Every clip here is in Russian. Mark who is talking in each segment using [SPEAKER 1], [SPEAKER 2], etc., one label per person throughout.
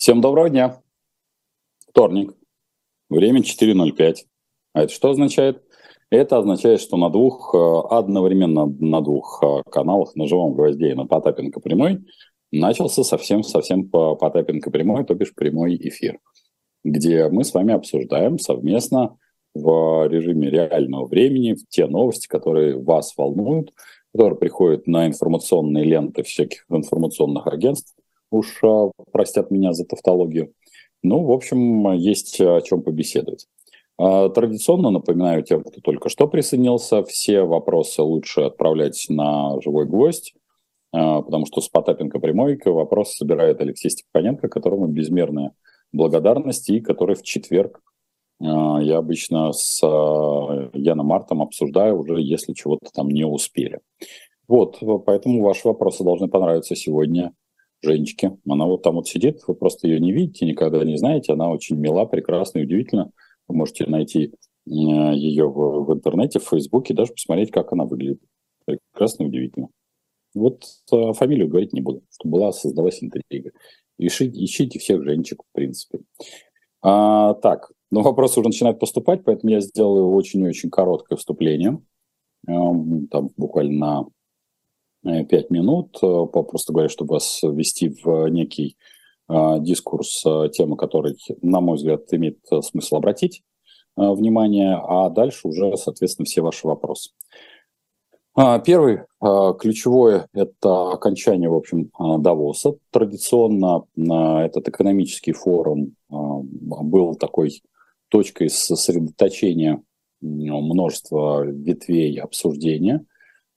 [SPEAKER 1] Всем доброго дня. Вторник. Время 4.05. А это что означает? Это означает, что на двух, э, одновременно на двух э, каналах, на живом гвозде и на Потапенко прямой, начался совсем-совсем Потапенко прямой, то бишь прямой эфир, где мы с вами обсуждаем совместно в режиме реального времени те новости, которые вас волнуют, которые приходят на информационные ленты всяких информационных агентств, уж а, простят меня за тавтологию. Ну, в общем, есть о чем побеседовать. А, традиционно напоминаю тем, кто только что присоединился, все вопросы лучше отправлять на живой гвоздь, а, потому что с Потапенко прямойка вопрос собирает Алексей Степаненко, которому безмерная благодарность, и который в четверг я обычно с Яном Мартом обсуждаю уже, если чего-то там не успели. Вот, поэтому ваши вопросы должны понравиться сегодня Женечке. Она вот там вот сидит, вы просто ее не видите, никогда не знаете. Она очень мила, прекрасна и удивительна. Вы можете найти ее в, в интернете, в Фейсбуке, даже посмотреть, как она выглядит. Прекрасно и удивительно. Вот э, фамилию говорить не буду, чтобы была, создалась интрига. Ищите, ищите всех Женечек, в принципе. А, так, но вопросы уже начинают поступать, поэтому я сделаю очень-очень короткое вступление. Там буквально на 5 э, минут, э, просто говоря, чтобы вас ввести в некий э, дискурс, темы которой, на мой взгляд, имеет смысл обратить внимание, а дальше уже, соответственно, все ваши вопросы. А, первый ключевой – это окончание, в общем, Давоса. Традиционно этот экономический форум был такой точкой сосредоточения множества ветвей обсуждения –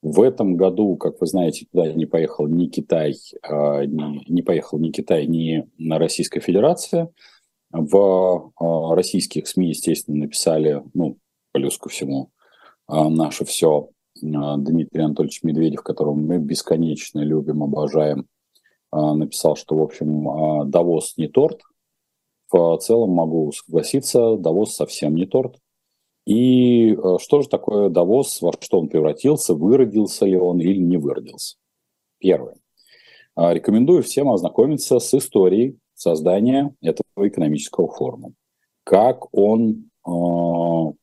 [SPEAKER 1] в этом году, как вы знаете, туда не поехал ни Китай, а, не, поехал ни Китай, ни Российская Федерация. В а, российских СМИ, естественно, написали, ну, плюс ко всему, а, наше все Дмитрий Анатольевич Медведев, которого мы бесконечно любим, обожаем, написал, что, в общем, Давос не торт. В целом могу согласиться, Давос совсем не торт. И э, что же такое Давос, во что он превратился, выродился ли он или не выродился? Первое. А, рекомендую всем ознакомиться с историей создания этого экономического форума. Как он э,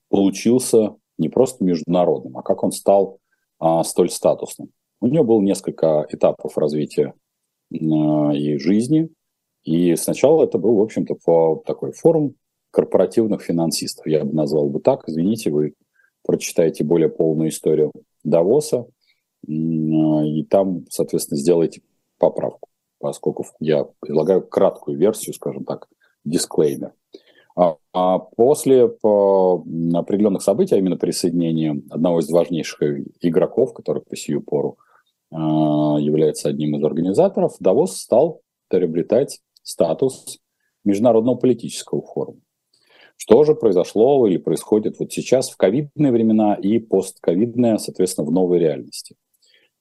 [SPEAKER 1] получился не просто международным, а как он стал э, столь статусным. У него было несколько этапов развития э, и жизни. И сначала это был, в общем-то, такой форум корпоративных финансистов. Я бы назвал бы так. Извините, вы прочитаете более полную историю Давоса, и там, соответственно, сделайте поправку, поскольку я предлагаю краткую версию, скажем так, дисклеймер. А, а после по определенных событий, а именно присоединения одного из важнейших игроков, который по сию пору а, является одним из организаторов, Давос стал приобретать статус международного политического форума. Что же произошло или происходит вот сейчас в ковидные времена и постковидные, соответственно, в новой реальности?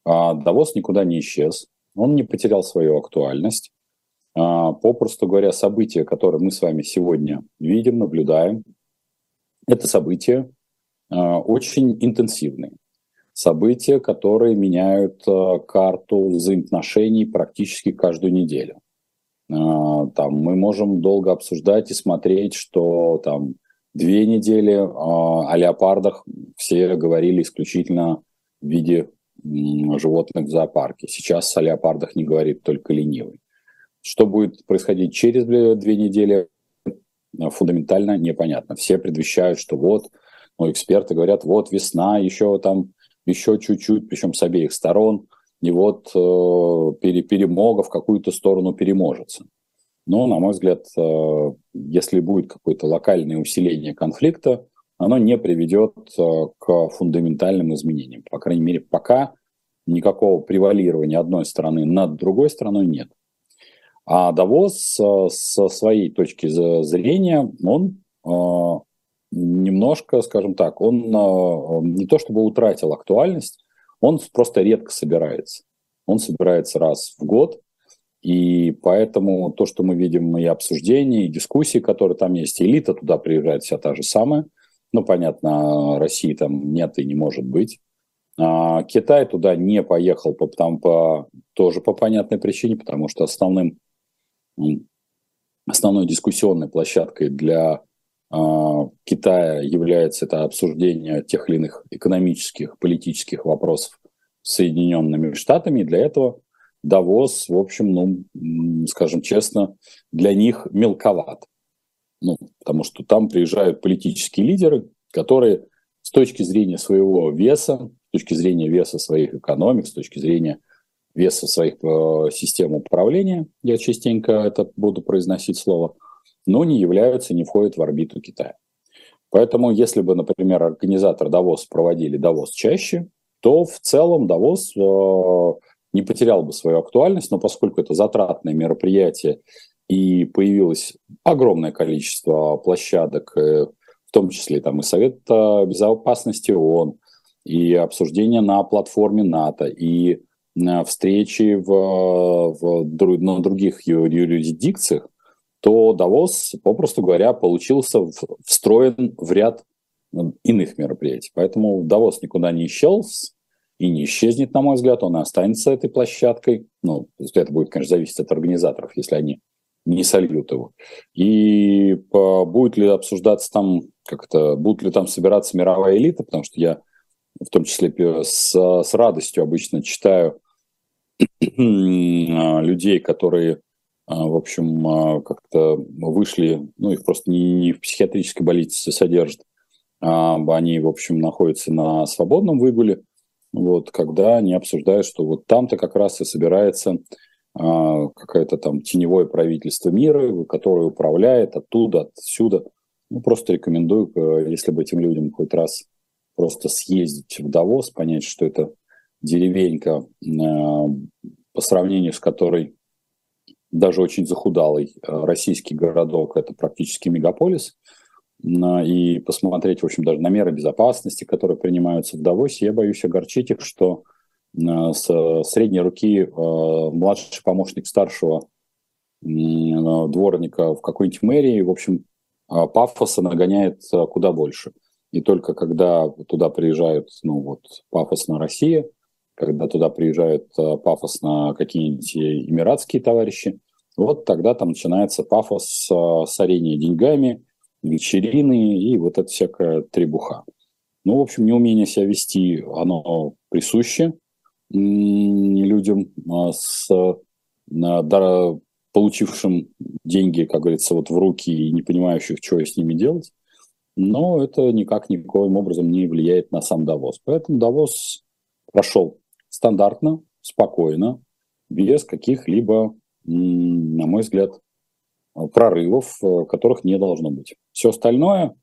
[SPEAKER 1] А, Давос никуда не исчез, он не потерял свою актуальность. А, попросту говоря, события, которые мы с вами сегодня видим, наблюдаем, это события а, очень интенсивные. События, которые меняют карту взаимоотношений практически каждую неделю. А, там мы можем долго обсуждать и смотреть, что там две недели а, о леопардах все говорили исключительно в виде животных в зоопарке. Сейчас о леопардах не говорит только ленивый. Что будет происходить через две недели, фундаментально непонятно. Все предвещают, что вот, ну, эксперты говорят, вот весна, еще там, еще чуть-чуть, причем с обеих сторон – и вот э, пере, перемога в какую-то сторону переможется. Но, на мой взгляд, э, если будет какое-то локальное усиление конфликта, оно не приведет э, к фундаментальным изменениям. По крайней мере, пока никакого превалирования одной стороны над другой стороной нет. А Давос э, со своей точки зрения, он э, немножко, скажем так, он э, не то чтобы утратил актуальность, он просто редко собирается. Он собирается раз в год, и поэтому то, что мы видим и обсуждения, и дискуссии, которые там есть, элита туда приезжает вся та же самая. Ну, понятно, России там нет и не может быть. А Китай туда не поехал по, там, по, тоже по понятной причине, потому что основным основной дискуссионной площадкой для Китая является это обсуждение тех или иных экономических, политических вопросов с Соединенными Штатами. И для этого Давос, в общем, ну, скажем честно, для них мелковат. Ну, потому что там приезжают политические лидеры, которые с точки зрения своего веса, с точки зрения веса своих экономик, с точки зрения веса своих э, систем управления, я частенько это буду произносить слово, но не являются, не входят в орбиту Китая. Поэтому, если бы, например, организатор Давос проводили Давос чаще, то в целом Давос э, не потерял бы свою актуальность, но поскольку это затратное мероприятие и появилось огромное количество площадок, э, в том числе там и Совет Безопасности ООН, и обсуждения на платформе НАТО, и встречи в, в, на других юрисдикциях, то Давос, попросту говоря, получился встроен в ряд иных мероприятий. Поэтому Давос никуда не исчез и не исчезнет, на мой взгляд, он и останется этой площадкой. Ну, это будет, конечно, зависеть от организаторов, если они не сольют его. И будет ли обсуждаться там как-то, будут ли там собираться мировая элита, потому что я в том числе с, с радостью обычно читаю людей, которые, в общем, а, как-то вышли, ну, их просто не, не в психиатрической больнице содержат, а они, в общем, находятся на свободном выгуле, вот, когда они обсуждают, что вот там-то как раз и собирается а, какое-то там теневое правительство мира, которое управляет оттуда, отсюда. Ну, просто рекомендую, э, если бы этим людям хоть раз просто съездить в Давос, понять, что это деревенька, по сравнению с которой даже очень захудалый э, российский городок – это практически мегаполис, и посмотреть, в общем, даже на меры безопасности, которые принимаются в Давосе, я боюсь огорчить их, что э, с средней руки младший помощник старшего дворника в какой-нибудь мэрии, в общем, пафоса нагоняет куда больше. И только когда туда приезжают, ну вот, пафосно Россия, когда туда приезжают э, пафосно какие-нибудь эмиратские товарищи, вот тогда там начинается пафос э, сорения деньгами, вечерины и вот эта всякая требуха. Ну, в общем, неумение себя вести, оно присуще людям а с получившим деньги, как говорится, вот в руки и не понимающих, что с ними делать. Но это никак никоим образом не влияет на сам Давос. Поэтому Давос прошел стандартно, спокойно, без каких-либо, на мой взгляд, прорывов, э, которых не должно быть. Все остальное,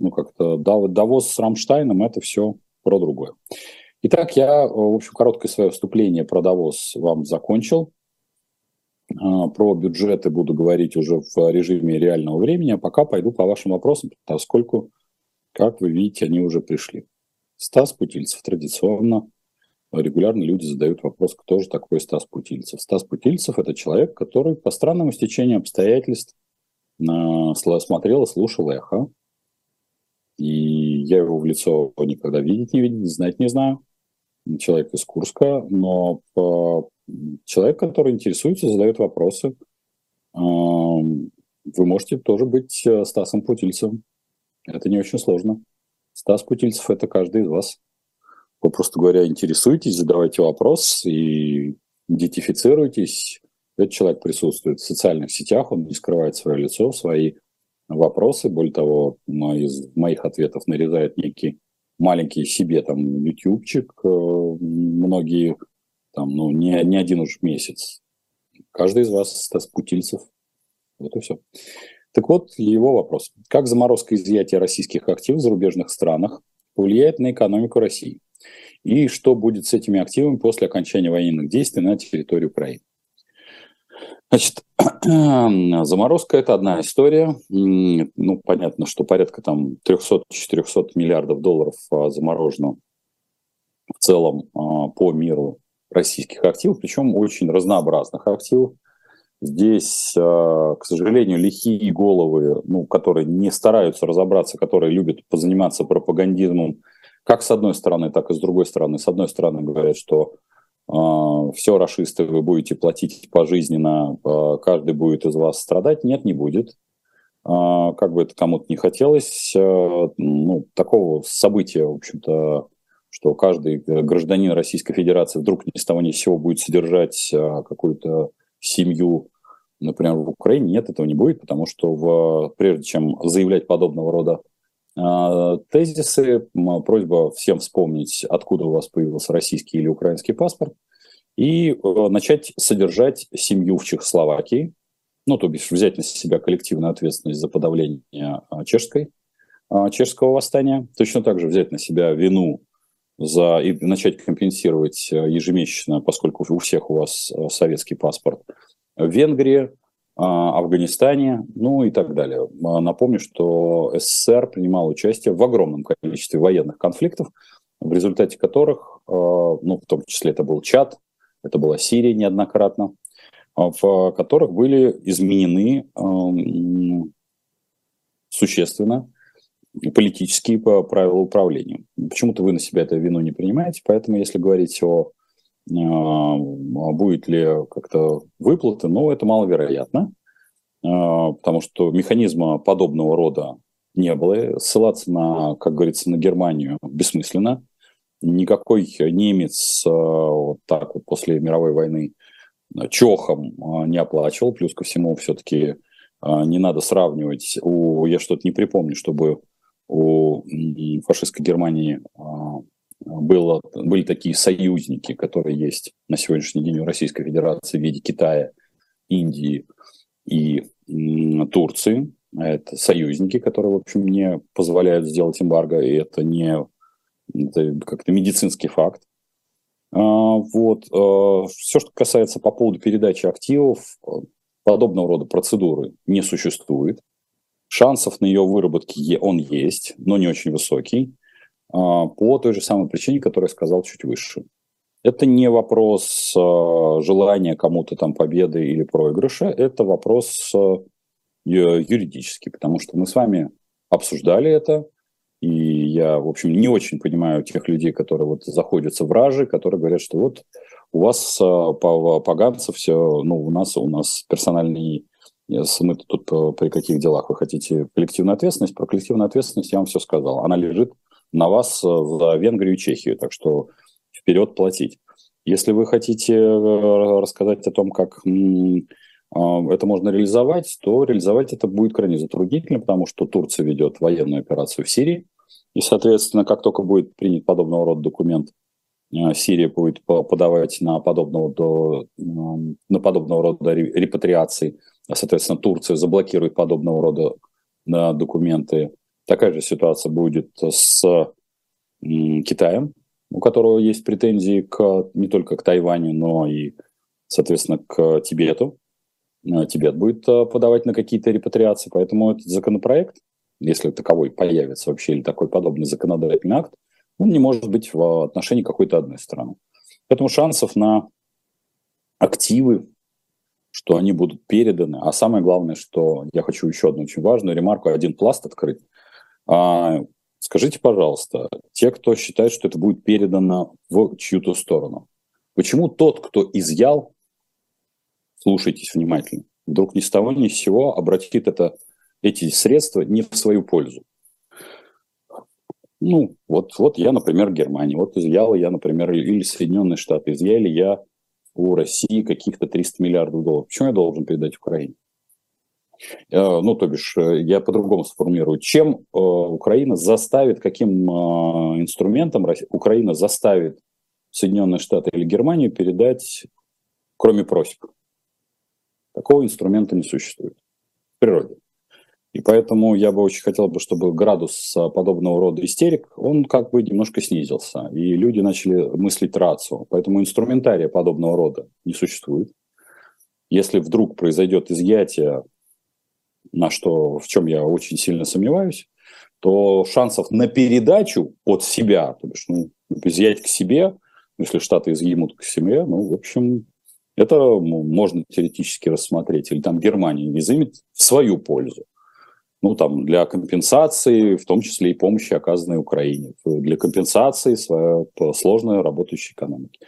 [SPEAKER 1] ну как-то Давос с Рамштайном, это все про другое. Итак, я, э, в общем, короткое свое вступление про Давос вам закончил. А, про бюджеты буду говорить уже в режиме реального времени, а пока пойду по вашим вопросам, поскольку, как вы видите, они уже пришли. Стас Путильцев традиционно регулярно люди задают вопрос, кто же такой Стас Путильцев. Стас Путильцев – это человек, который по странному стечению обстоятельств смотрел и слушал эхо. И я его в лицо никогда видеть не видел, знать не знаю. Человек из Курска, но человек, который интересуется, задает вопросы. Вы можете тоже быть э, Стасом Путильцевым. Это не очень сложно. Стас Путильцев – это каждый из вас. Просто говоря, интересуетесь, задавайте вопрос и идентифицируйтесь. Этот человек присутствует в социальных сетях, он не скрывает свое лицо, свои вопросы. Более того, из моих ответов нарезает некий маленький себе там ютубчик. Э, многие там, ну, не, не один уж месяц. Каждый из вас Стас Путильцев. Вот и все. Так вот, его вопрос. Как заморозка изъятия российских активов в зарубежных странах повлияет на экономику России? И что будет с этими активами после окончания военных действий на территории Украины. Значит, заморозка – это одна история. Ну, понятно, что порядка там 300-400 миллиардов долларов а, заморожено в целом а, по миру российских активов, причем очень разнообразных активов. Здесь, а, к сожалению, лихие головы, ну, которые не стараются разобраться, которые любят позаниматься пропагандизмом как с одной стороны, так и с другой стороны. С одной стороны говорят, что все, расисты, вы будете платить пожизненно, каждый будет из вас страдать. Нет, не будет. Как бы это кому-то не хотелось, ну, такого события, в общем-то, что каждый гражданин Российской Федерации вдруг ни с того ни с сего будет содержать какую-то семью, например, в Украине. Нет, этого не будет, потому что в, прежде чем заявлять подобного рода э, тезисы, просьба всем вспомнить, откуда у вас появился российский или украинский паспорт, и э, начать содержать семью в Чехословакии, ну, то бишь взять на себя коллективную ответственность за подавление э, чешской, э, чешского восстания, точно так же взять на себя вину за и начать компенсировать ежемесячно, поскольку у всех у вас советский паспорт, в Венгрии, а, Афганистане, ну и так далее. А, напомню, что СССР принимал участие в огромном количестве военных конфликтов, в результате которых, а, ну, в том числе это был Чад, это была Сирия неоднократно, в которых были изменены существенно политические правила управления. Почему-то вы на себя эту вину не принимаете, поэтому если говорить о а, будет ли как-то выплаты, но это маловероятно, а, потому что механизма подобного рода не было. Ссылаться на, как говорится, на Германию бессмысленно. Никакой немец а, вот так вот после мировой войны чохом не оплачивал. Плюс ко всему все-таки не надо сравнивать. У, я что-то не припомню, чтобы у фашистской Германии было, были такие союзники, которые есть на сегодняшний день у Российской Федерации в виде Китая, Индии и Турции. Это союзники, которые, в общем, не позволяют сделать эмбарго, и это не это как-то медицинский факт. А, вот. А, Все, что касается по поводу передачи активов, подобного рода процедуры не существует. Шансов на ее выработке он есть, но не очень высокий. А, по той же самой причине, которую я сказал чуть выше. Это не вопрос а, желания кому-то там победы или проигрыша, это вопрос а, юридический, потому что мы с вами обсуждали это, и я, в общем, не очень понимаю тех людей, которые вот заходятся в ражи, которые говорят, что вот у вас поганцев все, ну, у нас, у нас персональный мы тут при каких делах вы хотите коллективную ответственность? Про коллективную ответственность я вам все сказал. Она лежит на вас э, за Венгрию и Чехию. Так что вперед платить. Если вы хотите э, рассказать о том, как а, это можно реализовать, то реализовать это будет крайне затруднительно, потому что Турция ведет военную операцию в Сирии. И, соответственно, как только будет принят подобного рода документ, э, Сирия будет подавать на подобного, до, на подобного рода репатриации, соответственно, Турция заблокирует подобного рода документы Такая же ситуация будет с Китаем, у которого есть претензии к, не только к Тайваню, но и, соответственно, к Тибету. Э, Тибет будет э, подавать на какие-то репатриации, поэтому этот законопроект, если таковой появится вообще, или такой подобный законодательный акт, он не может быть в отношении какой-то одной страны. Поэтому шансов на активы, что они будут переданы, а самое главное, что я хочу еще одну очень важную ремарку, один пласт открыть – а, скажите, пожалуйста, те, кто считает, что это будет передано в чью-то сторону, почему тот, кто изъял, слушайтесь внимательно, вдруг ни с того ни с сего обратит это, эти средства не в свою пользу? Ну, вот, вот я, например, Германия, вот изъял я, например, или Соединенные Штаты, изъяли я у России каких-то 300 миллиардов долларов. Почему я должен передать Украине? Э, ну, то бишь, э, я по-другому сформулирую, чем э, Украина заставит, каким инструментом Украина заставит Соединенные Штаты или Германию передать, кроме просьб. Такого инструмента не существует в природе. И поэтому я бы очень хотел, бы, чтобы градус подобного рода истерик, он как бы немножко снизился. И люди начали мыслить рацию. Поэтому инструментария подобного рода не существует. Если вдруг произойдет изъятие на что, в чем я очень сильно сомневаюсь, то шансов на передачу от себя, то бишь, ну, изъять к себе, если Штаты изъемут к себе, ну, в общем, это можно теоретически рассмотреть. Или там Германия изымет в свою пользу. Ну, там, для компенсации, в том числе и помощи, оказанной Украине. Для компенсации своей сложной работающей экономики.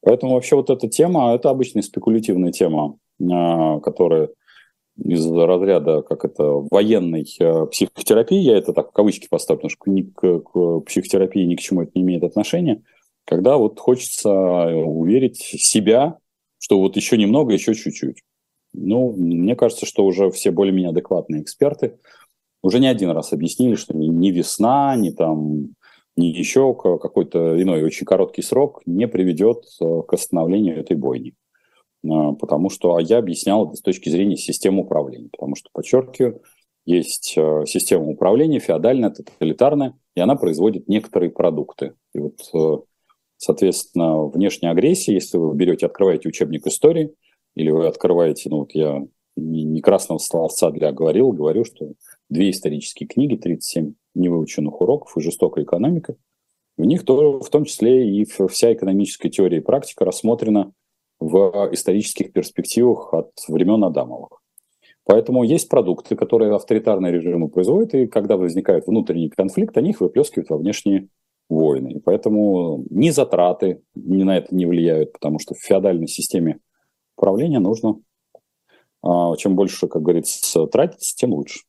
[SPEAKER 1] Поэтому вообще вот эта тема, это обычная спекулятивная тема, а, которая из разряда, как это, военной э, психотерапии, я это так в кавычки поставлю, потому что ни к, к психотерапии ни к чему это не имеет отношения, когда вот хочется уверить себя, что вот еще немного, еще чуть-чуть. Ну, мне кажется, что уже все более-менее адекватные эксперты уже не один раз объяснили, что ни весна, ни там, ни еще какой-то иной очень короткий срок не приведет э, к остановлению этой бойни. Э, потому что а я объяснял это с точки зрения системы управления. Потому что, подчеркиваю, есть э, система управления феодальная, тоталитарная, и она производит некоторые продукты. И вот, соответственно, внешняя агрессия, если вы берете, открываете учебник истории, или вы открываете, ну вот я не красного словца для говорил, говорю, что две исторические книги, 37 невыученных уроков и жестокая экономика, в них тоже, в том числе и вся экономическая теория и практика рассмотрена в исторических перспективах от времен Адамовых. Поэтому есть продукты, которые авторитарные режимы производят, и когда возникает внутренний конфликт, они их выплескивают во внешние войны. И поэтому ни затраты ни на это не влияют, потому что в феодальной системе управления нужно, а, чем больше, как говорится, тратить, тем лучше.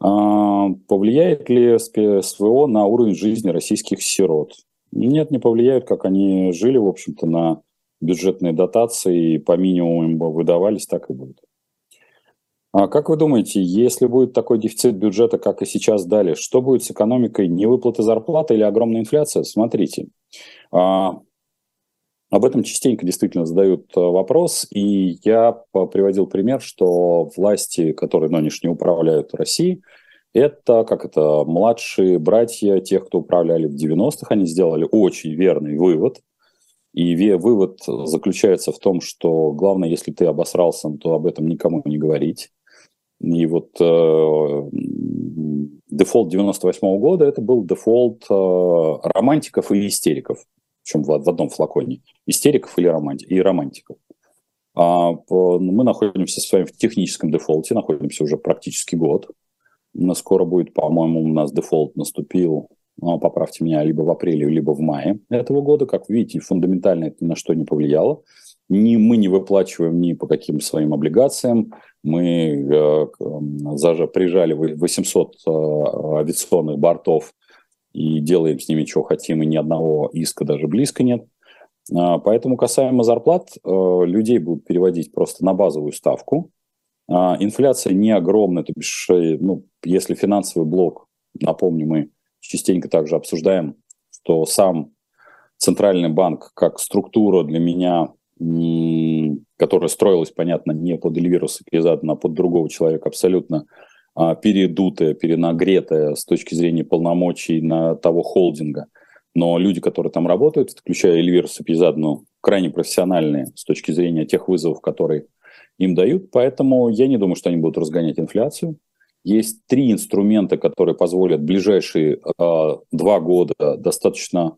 [SPEAKER 1] А, повлияет ли СВО на уровень жизни российских сирот? Нет, не повлияет, как они жили, в общем-то, на бюджетные дотации, по минимуму им выдавались, так и будет. А как вы думаете, если будет такой дефицит бюджета, как и сейчас дали, что будет с экономикой? Невыплаты зарплаты или огромная инфляция? Смотрите, а, об этом частенько действительно задают э, вопрос, и я приводил пример, что власти, которые нынешние управляют Россией, это, как это, младшие братья тех, кто управляли в 90-х, они сделали очень верный вывод, и вывод заключается в том, что главное, если ты обосрался, то об этом никому не говорить. И вот э, дефолт 98 -го года это был дефолт э, романтиков и истериков причем в, в одном флаконе, истериков или романти, и романтиков. А, мы находимся с вами в техническом дефолте, находимся уже практически год. Скоро будет, по-моему, у нас дефолт наступил, поправьте меня, либо в апреле, либо в мае этого года. Как вы видите, фундаментально это ни на что не повлияло. Ни, мы не выплачиваем ни по каким своим облигациям. Мы э, даже прижали 800 э, авиационных бортов и делаем с ними, что хотим, и ни одного иска даже близко нет. А, поэтому касаемо зарплат, э, людей будут переводить просто на базовую ставку. А, инфляция не огромная, то бишь, э, ну, если финансовый блок, напомню, мы частенько также обсуждаем, что сам Центральный банк как структура для меня, которая строилась, понятно, не под Эльвиру Сакризаду, а под другого человека, абсолютно а, передутая, перенагретая с точки зрения полномочий на того холдинга. Но люди, которые там работают, включая Эльвиру Сапизадну, крайне профессиональные с точки зрения тех вызовов, которые им дают. Поэтому я не думаю, что они будут разгонять инфляцию. Есть три инструмента, которые позволят ближайшие э, два года достаточно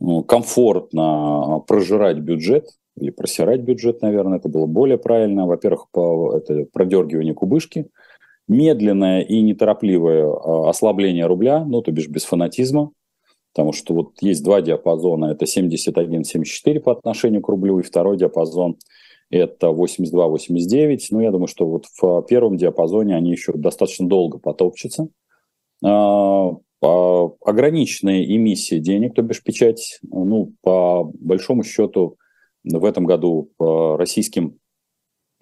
[SPEAKER 1] э, комфортно прожирать бюджет или просирать бюджет, наверное, это было более правильно. Во-первых, это продергивание кубышки – медленное и неторопливое а, ослабление рубля, ну, то бишь без фанатизма, потому что вот есть два диапазона, это 71-74 по отношению к рублю, и второй диапазон это 82-89. Ну, я думаю, что вот в первом диапазоне они еще достаточно долго потопчутся. А, ограниченная эмиссия денег, то бишь печать, ну, по большому счету, в этом году по российским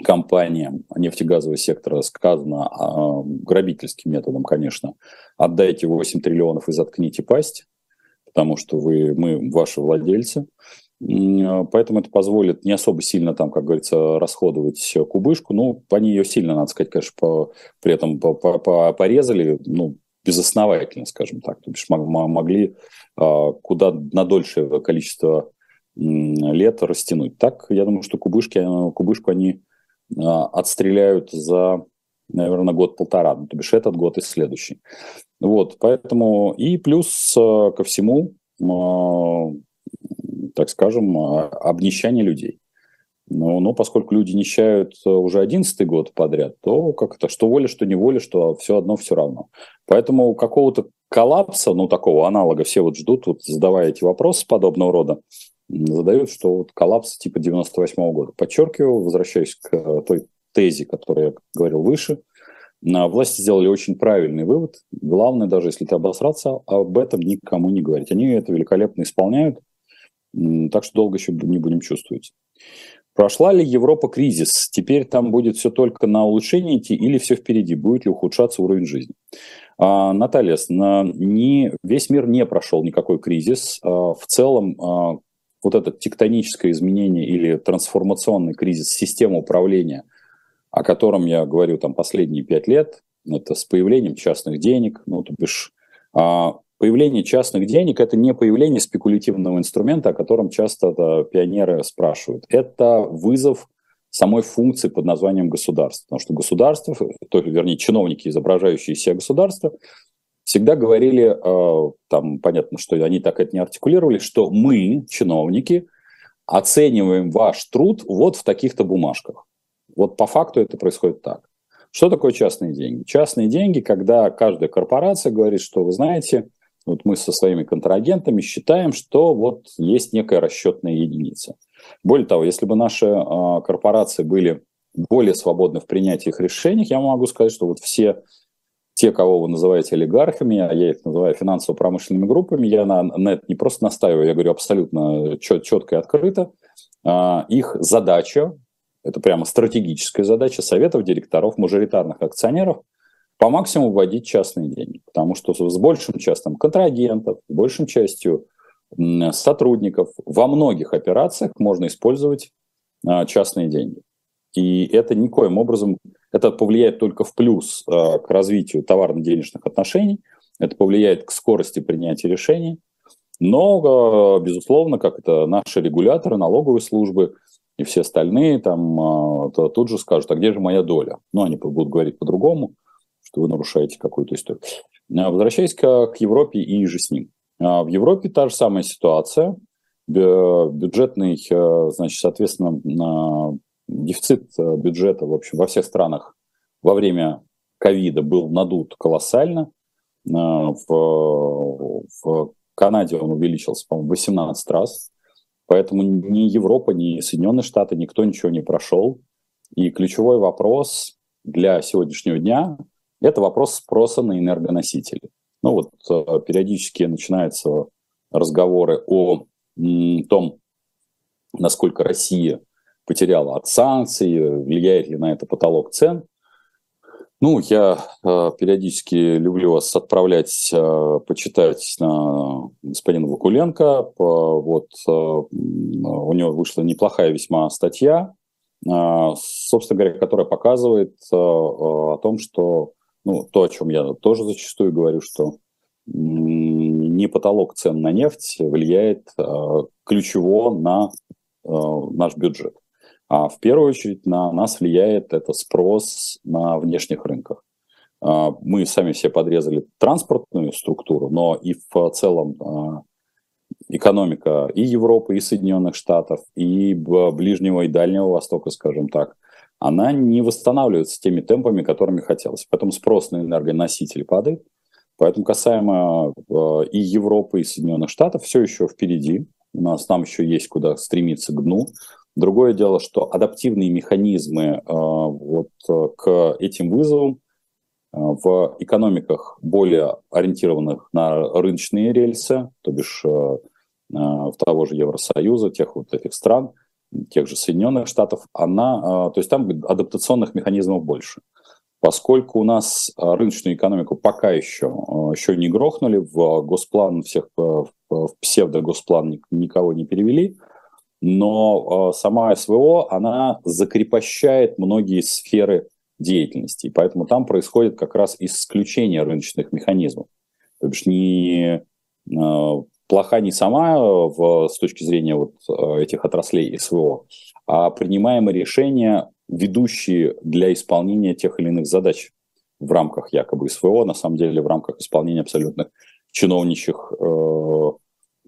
[SPEAKER 1] компаниям нефтегазового сектора сказано а, грабительским методом, конечно, отдайте 8 триллионов и заткните пасть, потому что вы, мы ваши владельцы. Поэтому это позволит не особо сильно там, как говорится, расходовать кубышку. Ну, они ее сильно, надо сказать, конечно, по, при этом по, по, по, порезали, ну, безосновательно, скажем так. То бишь могли а, куда на дольшее количество лет растянуть. Так, я думаю, что кубышки, кубышку они а, отстреляют за, наверное, год-полтора, ну, то бишь этот год и следующий. Вот, поэтому и плюс а, ко всему, а, так скажем, обнищание людей. Но, но поскольку люди нищают уже одиннадцатый год подряд, то как это, что воля, что не воля, что все одно, все равно. Поэтому какого-то коллапса, ну, такого аналога все вот ждут, вот задавая эти вопросы подобного рода, задают, что вот коллапс типа 98 -го года. Подчеркиваю, возвращаясь к той тезе, которую я говорил выше, на власти сделали очень правильный вывод. Главное, даже если ты обосраться, об этом никому не говорить. Они это великолепно исполняют, так что долго еще не будем чувствовать. Прошла ли Европа кризис? Теперь там будет все только на улучшение идти или все впереди? Будет ли ухудшаться уровень жизни? А, Наталья, на, не, весь мир не прошел никакой кризис. А, в целом а, вот это тектоническое изменение или трансформационный кризис системы управления, о котором я говорю там последние пять лет, это с появлением частных денег, ну, то бишь, а, появление частных денег – это не появление спекулятивного инструмента, о котором часто пионеры спрашивают. Это вызов самой функции под названием государство. Потому что государство, то, вернее, чиновники, изображающие себя государство, всегда говорили, э, там понятно, что они так это не артикулировали, что мы, чиновники, оцениваем ваш труд вот в таких-то бумажках. Вот по факту это происходит так. Что такое частные деньги? Частные деньги, когда каждая корпорация говорит, что вы знаете, вот мы со своими контрагентами считаем, что вот есть некая расчетная единица. Более того, если бы наши э, корпорации были более свободны в принятии их решений, я могу сказать, что вот все те, кого вы называете олигархами, а я их называю финансово-промышленными группами, я на, на это не просто настаиваю, я говорю абсолютно чет, четко и открыто. А, их задача, это прямо стратегическая задача советов директоров, мажоритарных акционеров, по максимуму вводить частные деньги. Потому что с большим частным контрагентов, большим частью сотрудников во многих операциях можно использовать а, частные деньги. И это никоим образом, это повлияет только в плюс а, к развитию товарно-денежных отношений, это повлияет к скорости принятия решений. Но, а, безусловно, как это наши регуляторы, налоговые службы и все остальные там тут же скажут, а где же моя доля? Ну, они будут говорить по-другому, что вы нарушаете какую-то историю. Возвращаясь к, к Европе и же с ним. А в Европе та же самая ситуация. Бюджетный, э, значит, соответственно, дефицит э, бюджета, в общем, во всех странах во время ковида был надут колоссально. Э, в, в Канаде он увеличился, по-моему, 18 раз. Поэтому ни Европа, ни Соединенные Штаты, никто ничего не прошел. И ключевой вопрос для сегодняшнего дня – это вопрос спроса на энергоносители. Ну вот э, периодически начинаются разговоры о том, насколько Россия потеряла от санкций, влияет ли на это потолок цен. Ну, я э, периодически люблю вас отправлять э, почитать на господина Вакуленко. Вот у него вышла неплохая весьма статья, собственно говоря, которая показывает о том, что ну, то, о чем я тоже зачастую говорю, что не потолок цен на нефть влияет э, ключево на э, наш бюджет. А в первую очередь на нас влияет это спрос на внешних рынках. Э, мы сами все подрезали транспортную структуру, но и в целом экономика и Европы, и Соединенных Штатов, и Ближнего и Дальнего Востока, скажем так, она не восстанавливается теми темпами, которыми хотелось. Поэтому спрос на энергоносители падает. Поэтому касаемо э, и Европы, и Соединенных Штатов, все еще впереди. У нас там еще есть куда стремиться к дну. Другое дело, что адаптивные механизмы э, вот, э, к этим вызовам в экономиках, более ориентированных на рыночные рельсы, то бишь в того же Евросоюза, тех вот этих стран – тех же Соединенных Штатов, она, а, то есть там адаптационных механизмов больше. Поскольку у нас а, рыночную экономику пока еще, а, еще не грохнули, в госплан всех, в псевдо-госплан никого не перевели, но сама СВО, она закрепощает многие сферы деятельности, и поэтому там происходит как раз исключение рыночных механизмов. То есть не плоха не сама э, в, с точки зрения вот э, этих отраслей СВО, а принимаемые решения, ведущие для исполнения тех или иных задач в рамках якобы СВО, на самом деле в рамках исполнения абсолютных чиновничьих э,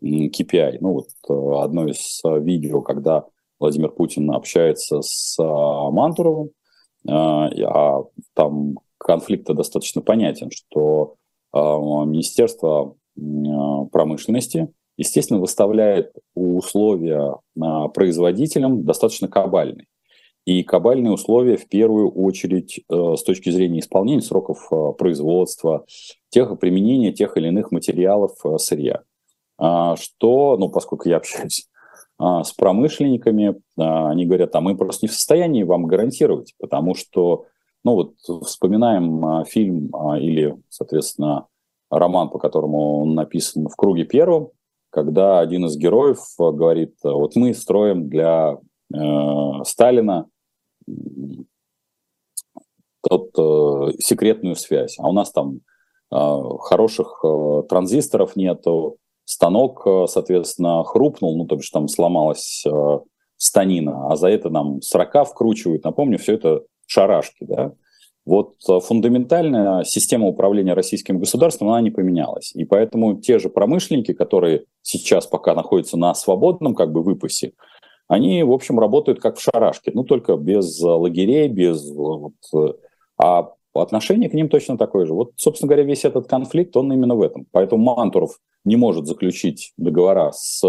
[SPEAKER 1] KPI. Ну вот э, одно из видео, когда Владимир Путин общается с Мантуровым, э, а там конфликт достаточно понятен, что э, Министерство промышленности естественно, выставляет условия производителям достаточно кабальные. И кабальные условия в первую очередь с точки зрения исполнения сроков производства, тех применения тех или иных материалов сырья. Что, ну, поскольку я общаюсь с промышленниками, они говорят, а мы просто не в состоянии вам гарантировать, потому что ну вот вспоминаем а, фильм а, или, соответственно, роман, по которому он написан «В круге первом», когда один из героев а, говорит, вот мы строим для э, Сталина тот, э, секретную связь, а у нас там э, хороших э, транзисторов нету, станок, э, соответственно, хрупнул, ну, то бишь там сломалась э, станина, а за это нам 40 вкручивают. Напомню, все это шарашки, да. Вот э, фундаментальная система управления российским государством, она не поменялась. И поэтому те же промышленники, которые сейчас пока находятся на свободном как бы выпасе, они, в общем, работают как в шарашке, ну, только без э, лагерей, без... Э, вот, а отношение к ним точно такое же. Вот, собственно говоря, весь этот конфликт, он именно в этом. Поэтому Мантуров не может заключить договора с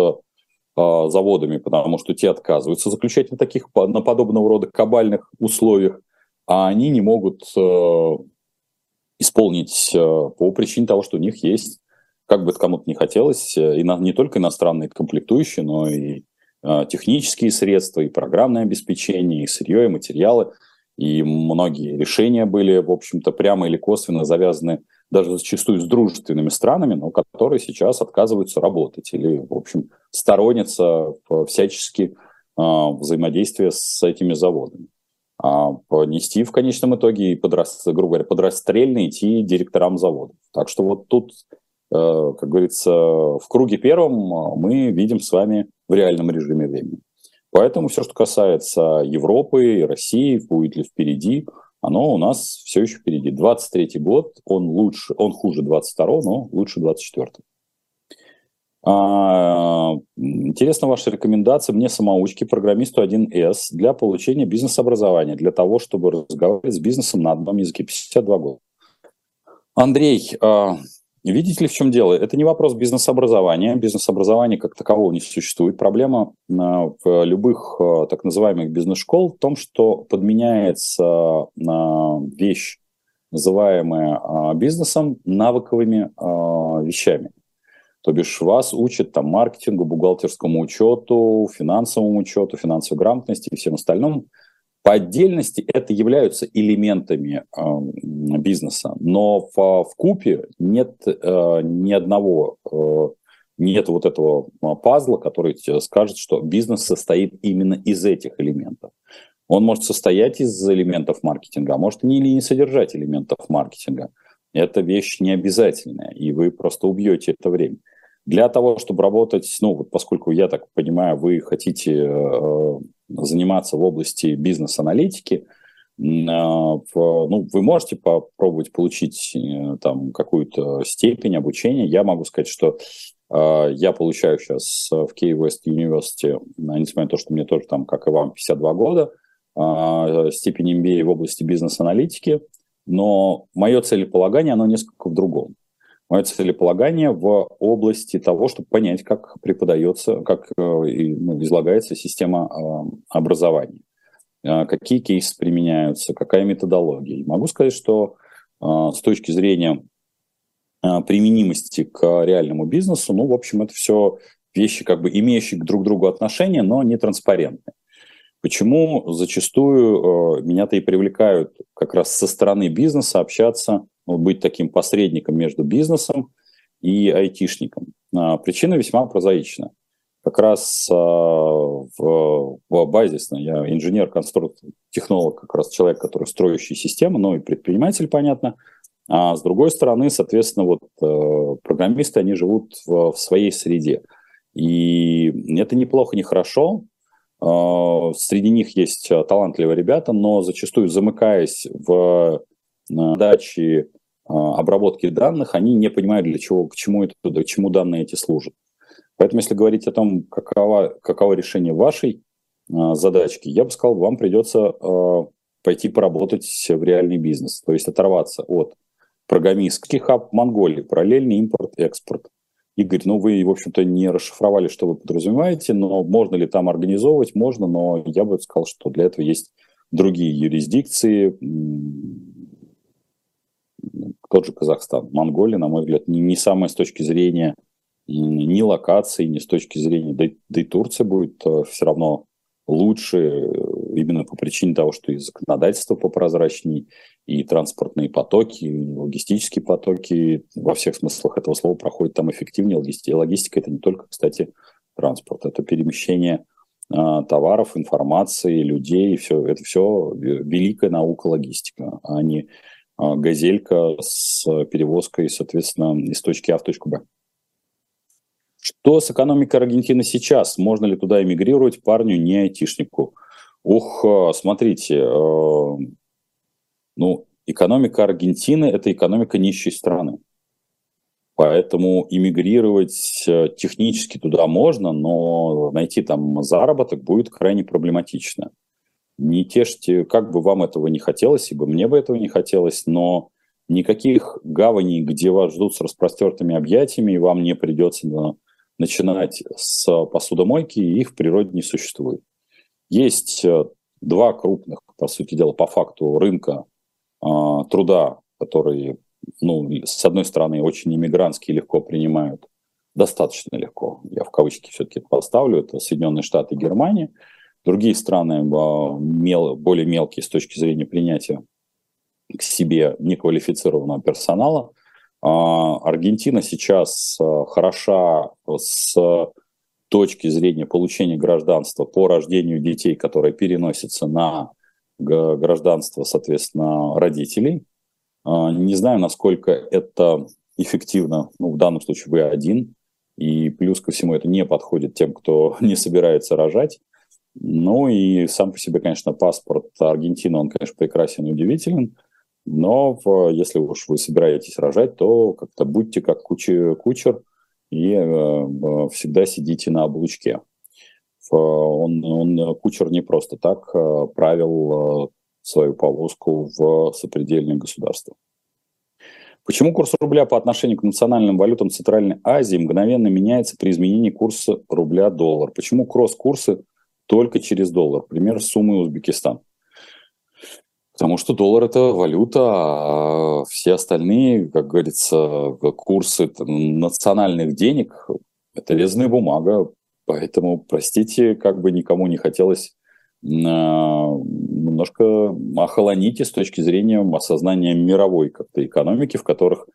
[SPEAKER 1] заводами, потому что те отказываются заключать на таких, на подобного рода кабальных условиях а они не могут э, исполнить э, по причине того, что у них есть, как бы это кому-то не хотелось, э, и не только иностранные комплектующие, но и технические средства, и программное обеспечение, и сырье, и материалы. И многие решения были, в общем-то, прямо или косвенно завязаны даже зачастую с дружественными странами, но которые сейчас отказываются работать или, в общем, сторонятся всячески взаимодействия с этими заводами. А, понести в конечном итоге и, подрас, грубо говоря, подрастрельно идти директорам заводов. Так что вот тут, э, как говорится, в круге первом а, мы видим с вами в реальном режиме времени. Поэтому все, что касается Европы и России, будет ли впереди, оно у нас все еще впереди. 23 год, он лучше, он хуже 22 но лучше 24 -го. А, интересна ваша рекомендация мне самоучки, программисту 1С, для получения бизнес-образования, для того, чтобы разговаривать с бизнесом на одном языке. 52 года. Андрей, а, видите ли, в чем дело? Это не вопрос бизнес-образования. Бизнес-образования как такового не существует. Проблема а, в любых так называемых бизнес-школ в том, что подменяется вещь, называемая бизнесом, навыковыми вещами. То бишь вас учат там маркетингу, бухгалтерскому учету, финансовому учету, финансовой грамотности и всем остальному. По отдельности это являются элементами э, бизнеса, но в, в купе нет э, ни одного, э, нет вот этого пазла, который скажет, что бизнес состоит именно из этих элементов. Он может состоять из элементов маркетинга, а может не, не содержать элементов маркетинга. Это вещь не обязательная, и вы просто убьете это время. Для того, чтобы работать, ну, вот поскольку я так понимаю, вы хотите э, заниматься в области бизнес-аналитики, э, ну, вы можете попробовать получить э, там какую-то степень обучения. Я могу сказать, что э, я получаю сейчас в Key West University, несмотря на то, что мне тоже там, как и вам, 52 года, э, степень MBA в области бизнес-аналитики, но мое целеполагание, оно несколько в другом мое целеполагание в области того, чтобы понять, как преподается, как э, ну, излагается система э, образования, э, какие кейсы применяются, какая методология. И могу сказать, что с точки зрения применимости к реальному бизнесу, ну, в общем, это все вещи, как бы имеющие друг к другу отношения, но не транспарентные. Почему зачастую меня-то и привлекают как раз со стороны бизнеса общаться быть таким посредником между бизнесом и айтишником. А, причина весьма прозаична. Как раз а, в, в базисно, я инженер, конструктор, технолог, как раз человек, который строящий систему, ну и предприниматель, понятно. А с другой стороны, соответственно, вот э, программисты, они живут в, в своей среде. И это неплохо, не хорошо. А, среди них есть талантливые ребята, но зачастую замыкаясь в даче а, обработки данных, они не понимают, для чего, к чему, это, к чему данные эти служат. Поэтому, если говорить о том, каково, каково решение вашей а, задачки, я бы сказал, вам придется а, пойти поработать в реальный бизнес, то есть оторваться от программистских хаб Монголии, параллельный импорт-экспорт. Игорь, ну вы, в общем-то, не расшифровали, что вы подразумеваете, но можно ли там организовывать? Можно, но я бы сказал, что для этого есть другие юрисдикции, тот же Казахстан. Монголия, на мой взгляд, не, не самая с точки зрения ни локации, ни с точки зрения, да, да и Турция будет э, все равно лучше э, именно по причине того, что и законодательство попрозрачней, и транспортные потоки, и логистические потоки во всех смыслах этого слова проходят там эффективнее. Логистика, логистика это не только, кстати, транспорт, это перемещение а, товаров, информации, людей, все, это все великая наука логистика, а не газелька с перевозкой, соответственно, из точки А в точку Б. Что с экономикой Аргентины сейчас? Можно ли туда эмигрировать парню, не айтишнику? Ух, а, смотрите, э, ну, экономика Аргентины – это экономика нищей страны. Поэтому иммигрировать технически туда можно, но найти там заработок будет крайне проблематично. Не тешьте, как бы вам этого не хотелось, ибо мне бы этого не хотелось, но никаких гаваней, где вас ждут с распростертыми объятиями, и вам не придется начинать с посудомойки, их в природе не существует. Есть э, два крупных, по сути дела, по факту рынка э, труда, которые, ну, с одной стороны, очень иммигрантские легко принимают, достаточно легко, я в кавычки все-таки поставлю, это Соединенные Штаты и Германия. Другие страны мел, более мелкие с точки зрения принятия к себе неквалифицированного персонала – а, Аргентина сейчас а, хороша с точки зрения получения гражданства по рождению детей, которые переносятся на гражданство, соответственно, родителей. А, не знаю, насколько это эффективно, ну, в данном случае вы один, и плюс ко всему это не подходит тем, кто не собирается рожать. Ну и сам по себе, конечно, паспорт Аргентины, он, конечно, прекрасен и удивителен. Но в, если уж вы собираетесь рожать, то как-то будьте как кучер, кучер и э, э, всегда сидите на облучке. Он, он, кучер не просто так э, правил э, свою повозку в сопредельное государство. Почему курс рубля по отношению к национальным валютам Центральной Азии мгновенно меняется при изменении курса рубля-доллар? Почему кросс-курсы только через доллар? Пример суммы Узбекистан. Потому что доллар – это валюта, а все остальные, как говорится, курсы национальных денег – это резная бумага. Поэтому, простите, как бы никому не хотелось а, немножко охолоните с точки зрения осознания мировой как-то экономики, в которых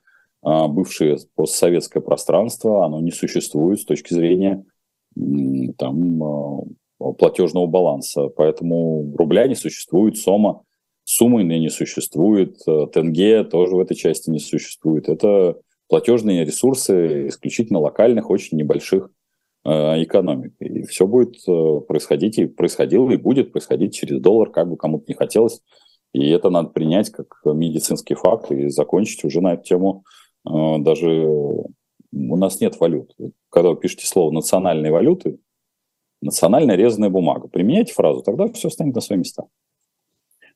[SPEAKER 1] а, бывшее постсоветское пространство, оно не существует с точки зрения там, а, платежного баланса. Поэтому рубля не существует, сома Суммы не существует, э, тенге тоже в этой части не существует. Это платежные ресурсы исключительно локальных, очень небольших э, экономик. И все будет э, происходить, и происходило, и будет происходить через доллар, как бы кому-то не хотелось. И это надо принять как медицинский факт и закончить уже на эту тему. Даже у нас нет валют. Когда вы пишете слово «национальные валюты», национальная резаная бумага, применяйте фразу, тогда все станет на свои места.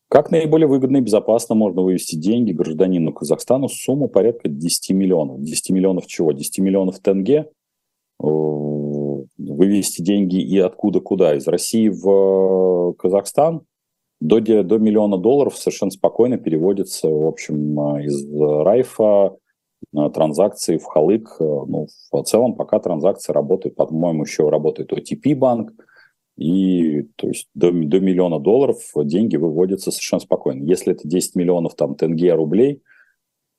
[SPEAKER 1] Как наиболее выгодно и безопасно можно вывести деньги гражданину Казахстану сумму порядка 10 миллионов? 10 миллионов чего? 10 миллионов тенге? Вывести деньги и откуда куда? Из России в Казахстан? До, до миллиона долларов совершенно спокойно переводится, в общем, из Райфа транзакции в Халык. Ну, в целом, пока транзакции работают, по-моему, еще работает OTP банк, и то есть до, до миллиона долларов деньги выводятся совершенно спокойно. Если это 10 миллионов там тенге рублей,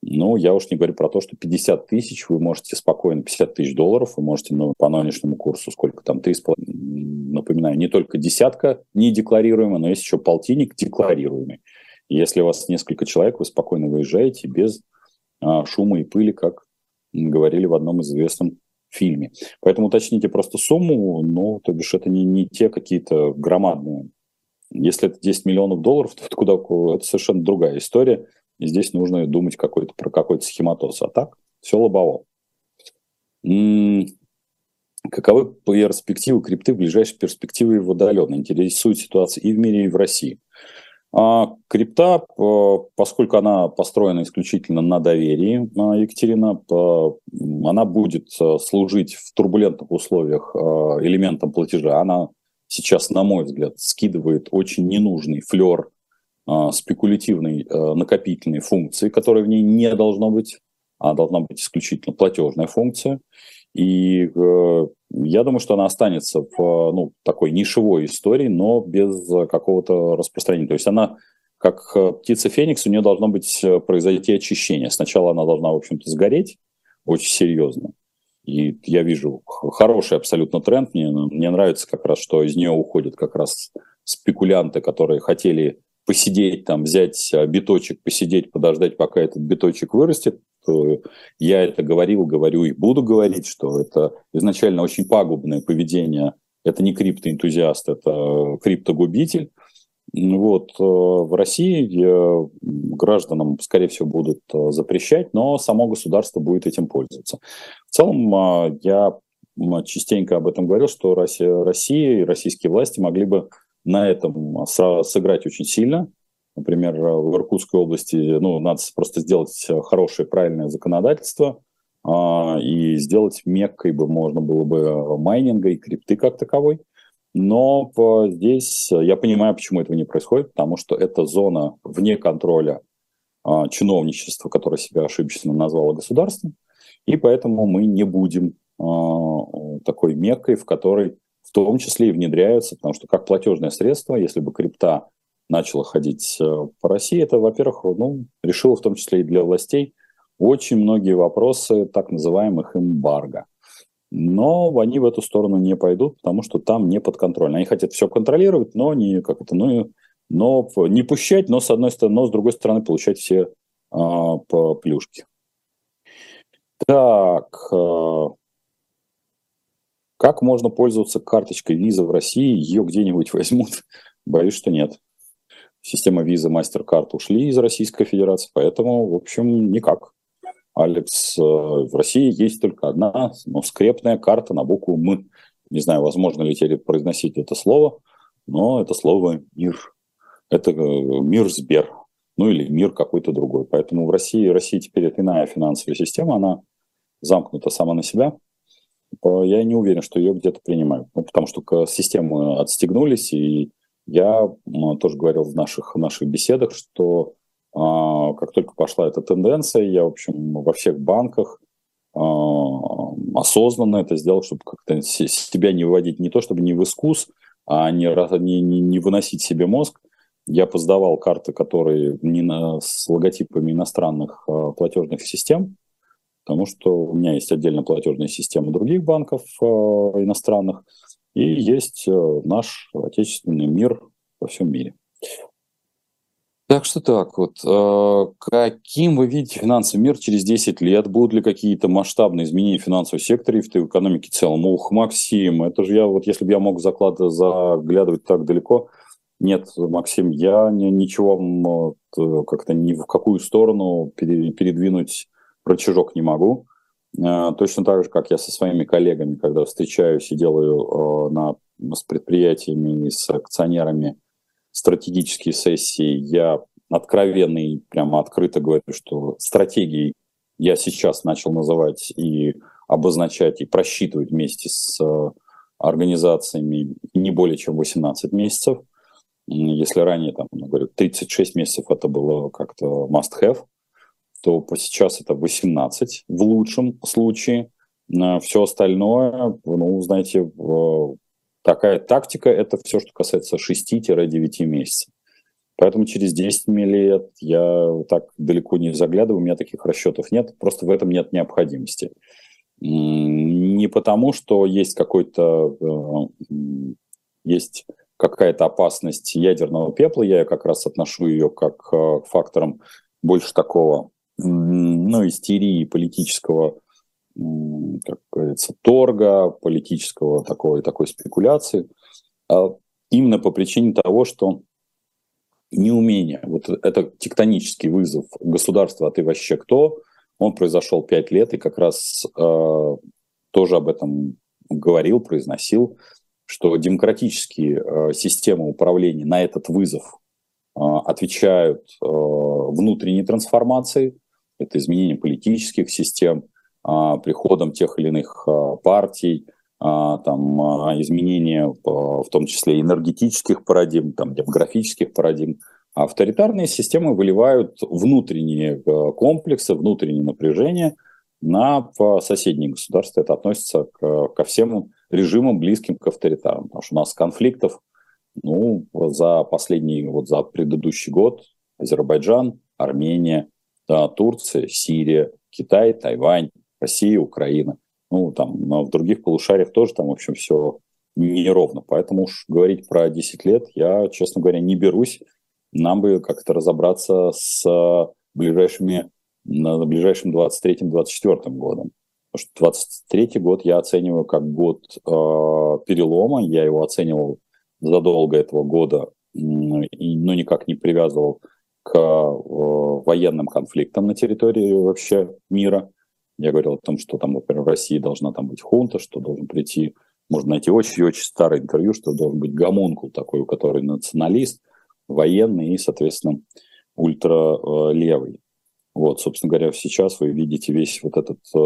[SPEAKER 1] ну, я уж не говорю про то, что 50 тысяч вы можете спокойно, 50 тысяч долларов вы можете ну, по нынешнему курсу, сколько там, 3,5, напоминаю, не только десятка не декларируемая, но есть еще полтинник декларируемый. Если у вас несколько человек, вы спокойно выезжаете без шума и пыли, как говорили в одном из известном фильме. Поэтому уточните просто сумму, ну, то бишь это не, не те какие-то громадные. Если это 10 миллионов долларов, то куда, это совершенно другая история. И здесь нужно думать какой-то, про какой-то схематоз. А так, все лобово. М-м- каковы перспективы крипты в ближайшей перспективе в удаленно? Интересует ситуация и в мире, и в России. А крипта, поскольку она построена исключительно на доверии, а, Екатерина, она будет служить в турбулентных условиях элементом платежа. Она сейчас, на мой взгляд, скидывает очень ненужный флер спекулятивной накопительной функции, которой в ней не должно быть, а должна быть исключительно платежная функция. И э, я думаю, что она останется в ну, такой нишевой истории, но без какого-то распространения. То есть она, как э, птица Феникс, у нее должно быть э, произойти очищение. Сначала она должна, в общем-то, сгореть очень серьезно. И я вижу хороший абсолютно тренд. Мне, мне нравится как раз, что из нее уходят как раз спекулянты, которые хотели посидеть, там, взять биточек, посидеть, подождать, пока этот биточек вырастет. Я это говорил, говорю и буду говорить, что это изначально очень пагубное поведение. Это не криптоэнтузиаст, это криптогубитель. Вот. Э, в России э, гражданам, скорее всего, будут э, запрещать, но само государство будет этим пользоваться. В целом, я частенько об этом говорил, что Россия и российские власти могли бы на этом сыграть очень сильно. Например, в Иркутской области ну, надо просто сделать хорошее, правильное законодательство а, и сделать меккой бы можно было бы майнинга и крипты как таковой. Но здесь я понимаю, почему этого не происходит, потому что это зона вне контроля а, чиновничества, которое себя ошибочно назвало государством, и поэтому мы не будем а, такой меккой, в которой в том числе и внедряются, потому что как платежное средство, если бы крипта начала ходить э, по России, это, во-первых, ну, решило в том числе и для властей очень многие вопросы так называемых эмбарго. Но они в эту сторону не пойдут, потому что там не подконтрольно. Они хотят все контролировать, но не как это, ну, но не пущать, но с одной стороны, но с другой стороны получать все а, по плюшке. Так, а, как можно пользоваться карточкой виза в России? Ее где-нибудь возьмут? Боюсь, что нет система виза, MasterCard ушли из Российской Федерации, поэтому, в общем, никак. Алекс, э, в России есть только одна, но скрепная карта на букву «М». Не знаю, возможно ли теперь произносить это слово, но это слово «мир». Это э, мир Сбер, ну или мир какой-то другой. Поэтому в России, Россия теперь это иная финансовая система, она замкнута сама на себя. Я не уверен, что ее где-то принимают. Ну, потому что системы отстегнулись, и я тоже говорил в наших, наших беседах, что а, как только пошла эта тенденция, я, в общем, во всех банках а, осознанно это сделал, чтобы как-то себя не выводить не то, чтобы не в искус, а не, не, не, выносить себе мозг. Я поздавал карты, которые не на, с логотипами иностранных а, платежных систем, потому что у меня есть отдельно платежная система других банков иностранных, и есть э, наш отечественный мир во всем мире. Так что так вот. Э, каким вы видите финансовый мир через 10 лет? Будут ли какие-то масштабные изменения в финансовом секторе и в экономике в целом? Ух, Максим, это же я, вот если бы я мог заклад, заглядывать так далеко, нет, Максим, я ничего вот, э, как-то ни в какую сторону передвинуть рычажок не могу. Э, точно так же, как я со своими коллегами, когда встречаюсь и делаю на, с предприятиями и с акционерами стратегические сессии, я откровенно и прямо открыто говорю, что стратегии я сейчас начал называть и обозначать, и просчитывать вместе с э, организациями не более чем 18 месяцев. Если ранее, там, говорю, 36 месяцев это было как-то must-have, то сейчас это 18 в лучшем случае. Все остальное, ну, знаете, такая тактика – это все, что касается 6-9 месяцев. Поэтому через 10 лет я так далеко не заглядываю, у меня таких расчетов нет, просто в этом нет необходимости. Не потому, что есть какой-то э, есть какая-то опасность ядерного пепла, я как раз отношу ее как э, к факторам больше такого ну, истерии политического, как говорится, торга, политического такой, такой спекуляции, а именно по причине того, что неумение, вот это тектонический вызов государства, а ты вообще кто, он произошел пять лет, и как раз э, тоже об этом говорил, произносил, что демократические э, системы управления на этот вызов отвечают внутренней трансформации, это изменение политических систем, приходом тех или иных партий, там, изменение в том числе энергетических парадигм, там, демографических парадигм. А авторитарные системы выливают внутренние комплексы, внутреннее напряжение на соседние государства. Это относится к, ко всем режимам, близким к авторитарным. Потому что у нас конфликтов ну, за последний, вот за предыдущий год Азербайджан, Армения, да, Турция, Сирия, Китай, Тайвань, Россия, Украина. Ну, там, но в других полушариях тоже там, в общем, все неровно. Поэтому уж говорить про 10 лет я, честно говоря, не берусь. Нам бы как-то разобраться с ближайшими, на ближайшим 23-24 годом. Потому что 23 год я оцениваю как год э, перелома. Я его оценивал задолго этого года, но никак не привязывал к э, военным конфликтам на территории вообще мира. Я говорил о том, что там, например, в России должна там быть хунта, что должен прийти, можно найти очень-очень старое интервью, что должен быть гомункул такой, у которого националист, военный и, соответственно, ультралевый. Вот, собственно говоря, сейчас вы видите весь вот этот э,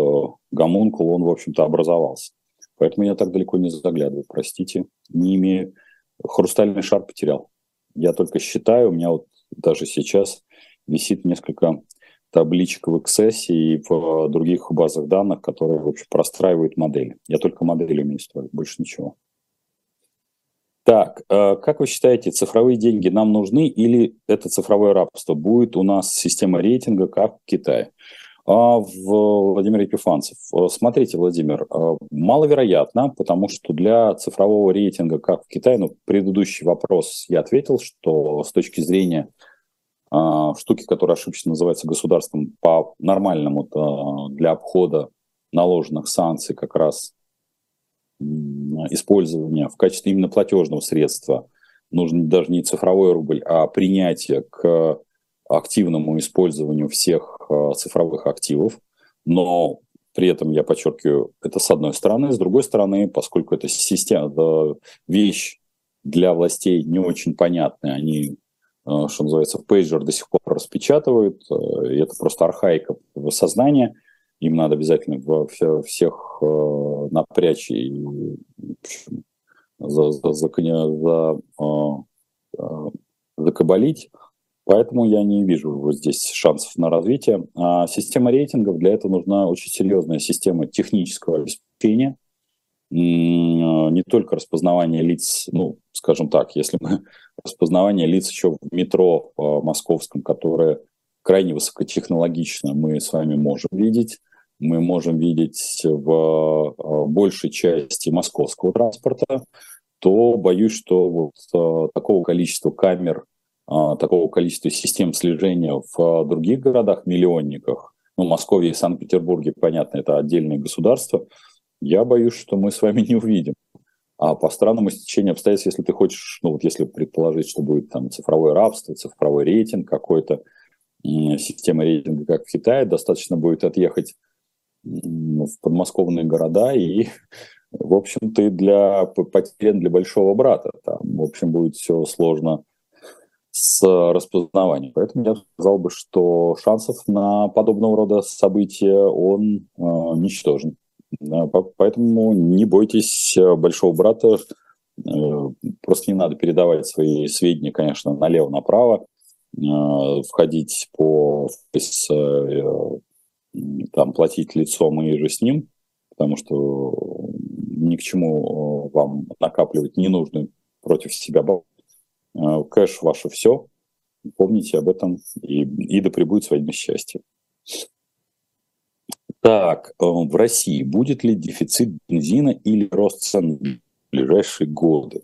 [SPEAKER 1] гомункул, он, в общем-то, образовался. Поэтому я так далеко не заглядываю, простите, не имею хрустальный шар потерял. Я только считаю, у меня вот даже сейчас висит несколько табличек в Access и в других базах данных, которые, в общем, простраивают модели. Я только модели умею строить, больше ничего. Так, э, как вы считаете, цифровые деньги нам нужны или это цифровое рабство? Будет у нас система рейтинга, как в Китае? А в Владимир Епифанцев. Э, смотрите, Владимир, э, маловероятно, потому что для цифрового рейтинга, как в Китае, ну, предыдущий вопрос я ответил, что с точки зрения э, штуки, которая ошибочно называется государством, по нормальному для обхода наложенных санкций как раз использования в качестве именно платежного средства нужен даже не цифровой рубль, а принятие к активному использованию всех э, цифровых активов, но при этом, я подчеркиваю, это с одной стороны. С другой стороны, поскольку это система, да, вещь для властей не очень понятная, они, э, что называется, в пейджер до сих пор распечатывают, э, и это просто архаика в сознании, им надо обязательно всех напрячь и за, за, за, за, за, закабалить. Поэтому я не вижу вот здесь шансов на развитие. А система рейтингов, для этого нужна очень серьезная система технического обеспечения, не только распознавание лиц, ну, скажем так, если мы распознавание лиц еще в метро в московском, которое крайне высокотехнологично мы с вами можем видеть, мы можем видеть в а, большей части московского транспорта, то боюсь, что вот а, такого количества камер такого количества систем слежения в а, других городах-миллионниках, ну, Москве и Санкт-Петербурге, понятно, это отдельные государства, я боюсь, что мы с вами не увидим. А по странному стечению обстоятельств, если ты хочешь, ну вот если предположить, что будет там цифровое рабство, цифровой рейтинг какой-то, система рейтинга, как в Китае, достаточно будет отъехать в подмосковные города и, в общем, ты для потерян для большого брата. Там, в общем, будет все сложно с распознаванием. Поэтому я сказал бы, что шансов на подобного рода события он э, ничтожен. Поэтому не бойтесь большого брата. Э, просто не надо передавать свои сведения, конечно, налево-направо, э, входить по э, там, платить лицом и же с ним, потому что ни к чему э, вам накапливать ненужную против себя Э, кэш ваше все. Помните об этом, и, и да пребудет с вами счастье. Так, э, в России будет ли дефицит бензина или рост цен в ближайшие годы?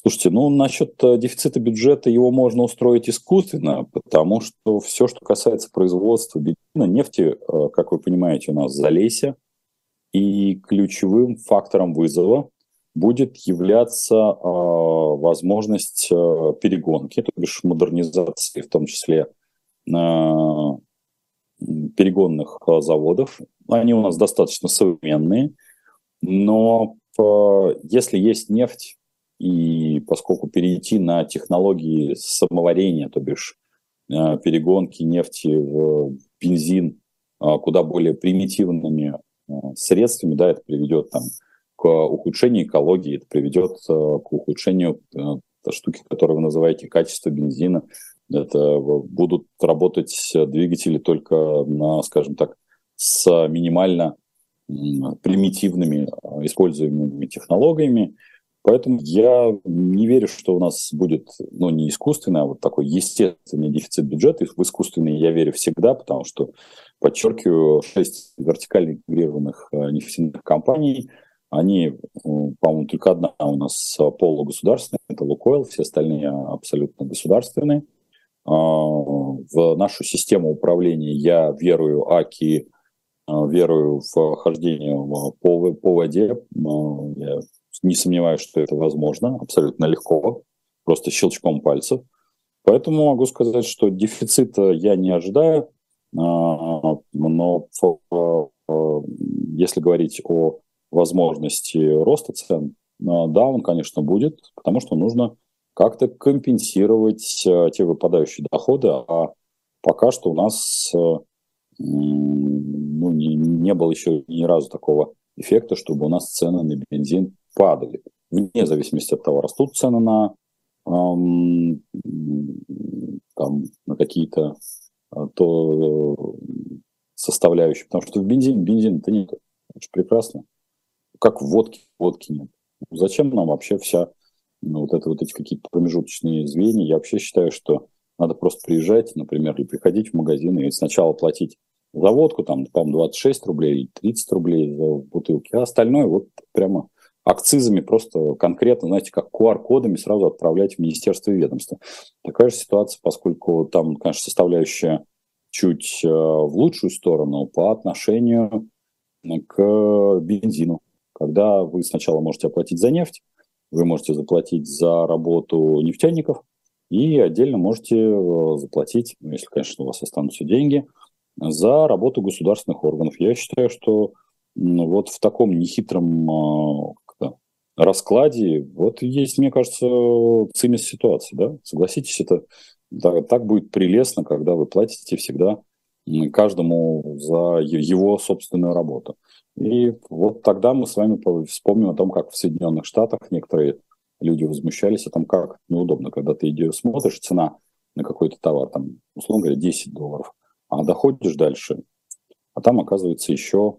[SPEAKER 1] Слушайте, ну насчет э, дефицита бюджета его можно устроить искусственно, потому что все, что касается производства бензина, нефти, как вы понимаете, у нас залейся, и ключевым фактором вызова будет являться э, возможность э, перегонки, то бишь модернизации, в том числе э, перегонных э, заводов. Они у нас достаточно современные, но э, если есть нефть и поскольку перейти на технологии самоварения, то бишь э, перегонки нефти в бензин куда более примитивными средствами, да, это приведет там, к ухудшению экологии, это приведет к ухудшению штуки, которые вы называете качество бензина. Это будут работать двигатели только на, скажем так, с минимально примитивными используемыми технологиями. Поэтому я не верю, что у нас будет, ну, не искусственный, а вот такой естественный дефицит бюджета. В искусственный я верю всегда, потому что, подчеркиваю, шесть вертикально интегрированных нефтяных компаний, они, по-моему, только одна у нас полугосударственная, это Лукойл, все остальные абсолютно государственные. А, в нашу систему управления я верую АКИ Э, верую в хождение по, по воде. Э, я не сомневаюсь, что это возможно, абсолютно легко, просто щелчком пальцев. Поэтому могу сказать, что дефицита я не ожидаю, э, но если говорить о возможности роста цен, да, он, конечно, будет, потому что нужно как-то компенсировать те выпадающие доходы, а пока что у нас ну, не, не было еще ни разу такого эффекта, чтобы у нас цены на бензин падали. Вне зависимости от того, растут цены на, эм, там, на какие-то то составляющие. Потому что в бензин, бензин это нет. Это же прекрасно. Как в водке, водки нет. Зачем нам вообще вся ну, вот это вот эти какие-то промежуточные звенья? Я вообще считаю, что надо просто приезжать, например, или приходить в магазин и сначала платить за водку, там, по-моему, 26 рублей, 30 рублей за бутылки, а остальное вот прямо акцизами просто конкретно, знаете, как QR-кодами сразу отправлять в министерство и ведомство. Такая же ситуация, поскольку там, конечно, составляющая чуть э, в лучшую сторону по отношению к бензину. Когда вы сначала можете оплатить за нефть, вы можете заплатить за работу нефтяников, и отдельно можете э, заплатить, ну, если, конечно, у вас останутся деньги, за работу государственных органов. Я считаю, что вот в таком нехитром э, раскладе вот есть, мне кажется, цимис ситуации. Да? Согласитесь, это да, так будет прелестно, когда вы платите всегда каждому за его собственную работу. И вот тогда мы с вами вспомним о том, как в Соединенных Штатах некоторые люди возмущались о том, как неудобно, когда ты идешь, смотришь, цена на какой-то товар, там, условно говоря, 10 долларов, а доходишь дальше, а там, оказывается, еще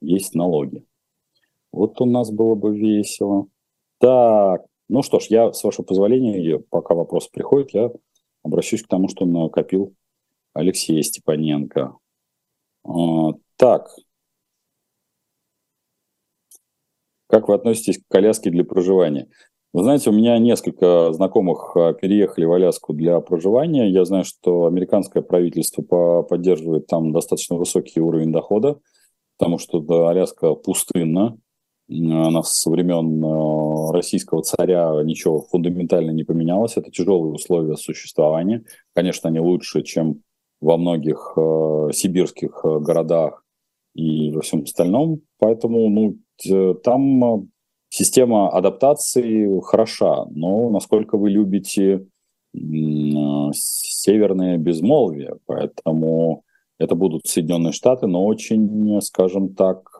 [SPEAKER 1] есть налоги. Вот у нас было бы весело. Так, ну что ж, я, с вашего позволения, пока вопрос приходит, я обращусь к тому, что накопил Алексей Степаненко. А, так, Как вы относитесь к коляске для проживания? Вы знаете, у меня несколько знакомых а, переехали в Аляску для проживания. Я знаю, что американское правительство поддерживает там достаточно высокий уровень дохода, потому что Аляска пустынна. Она со времен а, российского царя ничего фундаментально не поменялось. Это тяжелые условия существования. Конечно, они лучше, чем во многих э, сибирских городах и во всем остальном. Поэтому ну, Э, там э, система адаптации хороша, но насколько вы любите э, северное безмолвие, поэтому это будут Соединенные Штаты, но очень, скажем так,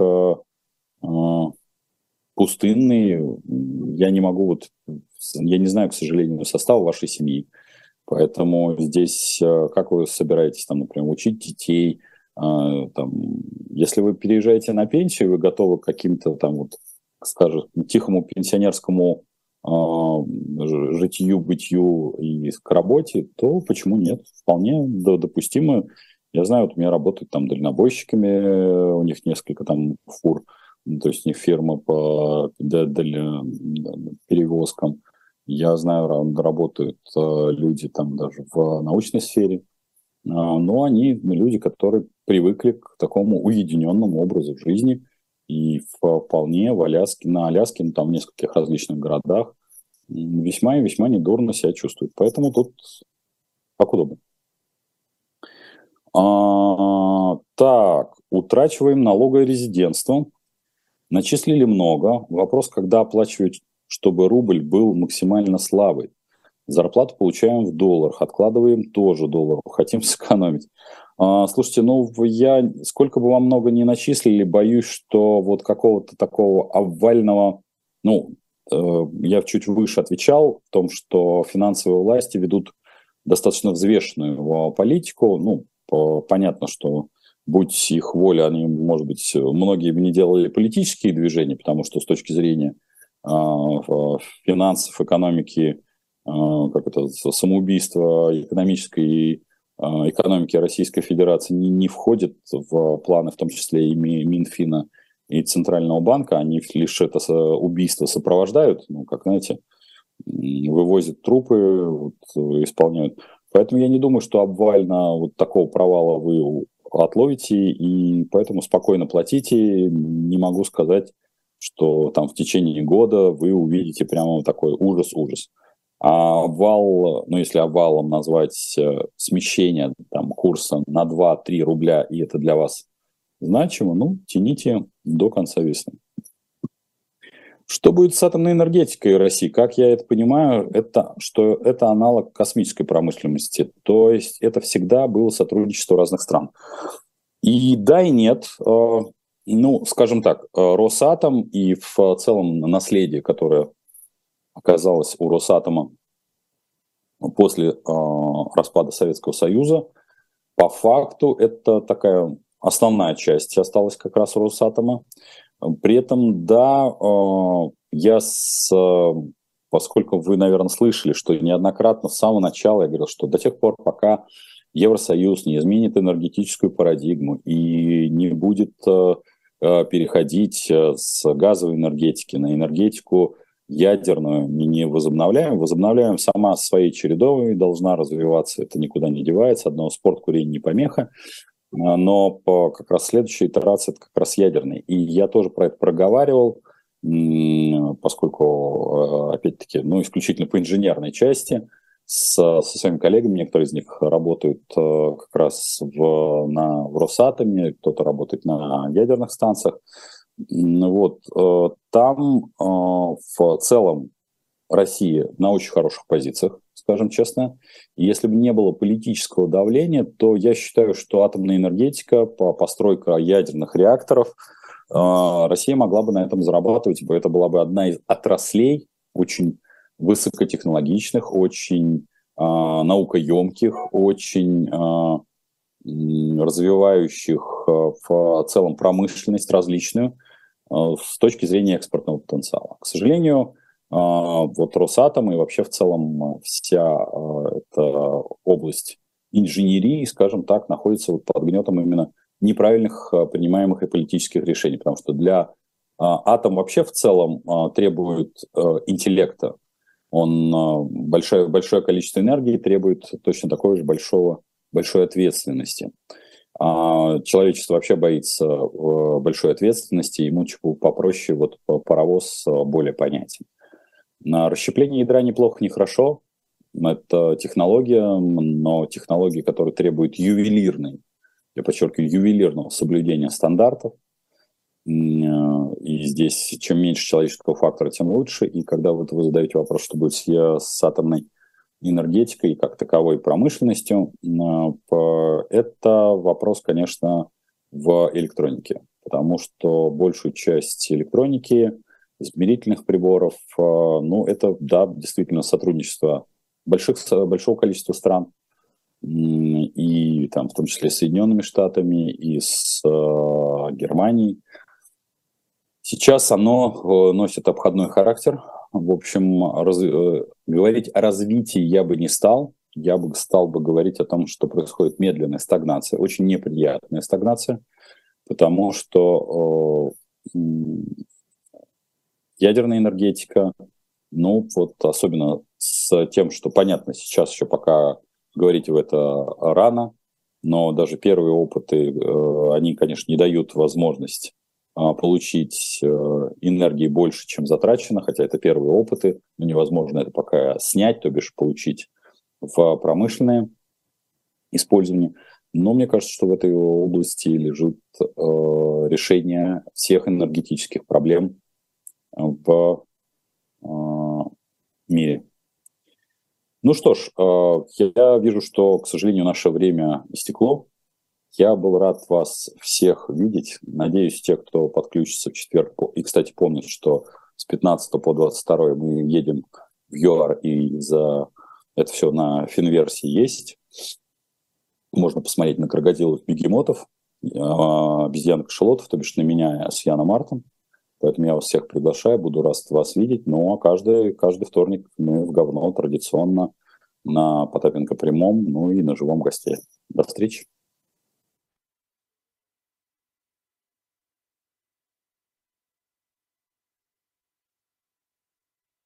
[SPEAKER 1] пустынные. Я не могу вот, я не знаю, к сожалению, состав вашей семьи, поэтому здесь как вы собираетесь там, например, учить детей, а, там, если вы переезжаете на пенсию, вы готовы к каким-то там вот, скажем, тихому пенсионерскому э, житию, бытию и к работе, то почему нет? Вполне допустимо. Я знаю, вот у меня работают там дальнобойщиками, у них несколько там фур, то есть у них фирма по перевозкам. Я знаю, работают э, люди там даже в научной сфере, а, но они люди, которые привыкли к такому уединенному образу жизни, и вполне в Аляске, на Аляске, ну, там в нескольких различных городах, весьма и весьма недурно себя чувствуют. Поэтому тут как удобно. А, так, утрачиваем налоговое резидентство. Начислили много. Вопрос, когда оплачивать чтобы рубль был максимально слабый. Зарплату получаем в долларах, откладываем тоже доллар, хотим сэкономить. А, слушайте, ну я сколько бы вам много не начислили, боюсь, что вот какого-то такого овального, ну, э, я чуть выше отвечал в том, что финансовые власти ведут достаточно взвешенную политику. Ну, по, понятно, что будь их воля, они, может быть, многие бы не делали политические движения, потому что с точки зрения финансов, экономики, э, как это, самоубийства экономической а, экономики Российской Федерации не, не входит в планы, в том числе и Минфина, и Центрального банка. Они лишь это убийство сопровождают, ну, как, знаете, вывозят трупы, вот, исполняют. Поэтому я не думаю, что обвально вот такого провала вы отловите, и поэтому спокойно платите. Не могу сказать, что там в течение года вы увидите прямо такой ужас-ужас. А обвал, ну если обвалом назвать э, смещение там, курса на 2-3 рубля, и это для вас значимо, ну, тяните до конца весны. Что будет с атомной энергетикой России? Как я это понимаю, это, что это аналог космической промышленности. То есть это всегда было сотрудничество разных стран. И да, и нет. Ну, скажем так, э, Росатом и в целом наследие, которое оказалось у Росатома после э, распада Советского Союза, по факту это такая основная часть осталась как раз Росатома. При этом, да, э, я с, поскольку вы, наверное, слышали, что неоднократно с самого начала я говорил, что до тех пор, пока Евросоюз не изменит энергетическую парадигму и не будет переходить э, с газовой энергетики на энергетику ядерную не, возобновляем. Возобновляем сама своей чередовой, должна развиваться, это никуда не девается. Одного спорт, курение не помеха. А, но по как раз следующая итерация это как раз ядерный. И я тоже про это проговаривал, поскольку, э, опять-таки, ну, исключительно по инженерной части, с, со своими коллегами, некоторые из них работают э, как раз в, на, в Росатоме, кто-то работает на ядерных станциях. Вот, э, там э, в целом Россия на очень хороших позициях, скажем честно. Если бы не было политического давления, то я считаю, что атомная энергетика, по постройка ядерных реакторов, Россия могла бы на этом зарабатывать, ибо это была бы одна из отраслей очень высокотехнологичных, очень наукоемких, очень развивающих в целом промышленность различную, Э, с точки зрения экспортного потенциала. К сожалению, э, вот Росатом и вообще в целом вся э, эта область инженерии, скажем так, находится вот под гнетом именно неправильных принимаемых и политических решений, потому что для атом вообще в целом требует интеллекта. Он большое, большое количество энергии требует точно такой же большого, большой ответственности. А человечество вообще боится э, большой ответственности, ему попроще вот паровоз э, более понятен. На расщепление ядра неплохо, нехорошо. Это технология, но технология, которая требует ювелирной, я подчеркиваю, ювелирного соблюдения стандартов. Э, и здесь чем меньше человеческого фактора, тем лучше. И когда вот вы задаете вопрос, что будет с, атомной энергетикой как таковой промышленностью, это вопрос, конечно, в электронике, потому что большую часть электроники, измерительных приборов, э, ну, это, да, действительно сотрудничество больших, большого количества стран, и там в том числе с Соединенными Штатами, и с э, Германией. Сейчас оно э, носит обходной характер, в общем, раз, э, говорить о развитии я бы не стал. Я бы стал бы говорить о том, что происходит медленная стагнация, очень неприятная стагнация, потому что э, ядерная энергетика, ну вот особенно с тем, что понятно сейчас еще пока говорить в это рано, но даже первые опыты, э, они, конечно, не дают возможность получить э, энергии больше, чем затрачено, хотя это первые опыты, но невозможно это пока снять, то бишь получить в промышленное использование. Но мне кажется, что в этой области лежит э, решение всех энергетических проблем в, э, мире. Ну что ж, я вижу, что, к сожалению, наше время истекло. Я был рад вас всех видеть. Надеюсь, те, кто подключится в четверг. И, кстати, помните, что с 15 по 22 мы едем в ЮАР, и за это все на финверсии есть. Можно посмотреть на крокодилов бегемотов, а, обезьян кашелотов, то бишь на меня с Яном Мартом. Поэтому я вас всех приглашаю, буду рад вас видеть. Ну, а каждый, каждый вторник мы в говно традиционно на Потапенко прямом, ну и на живом госте. До встречи.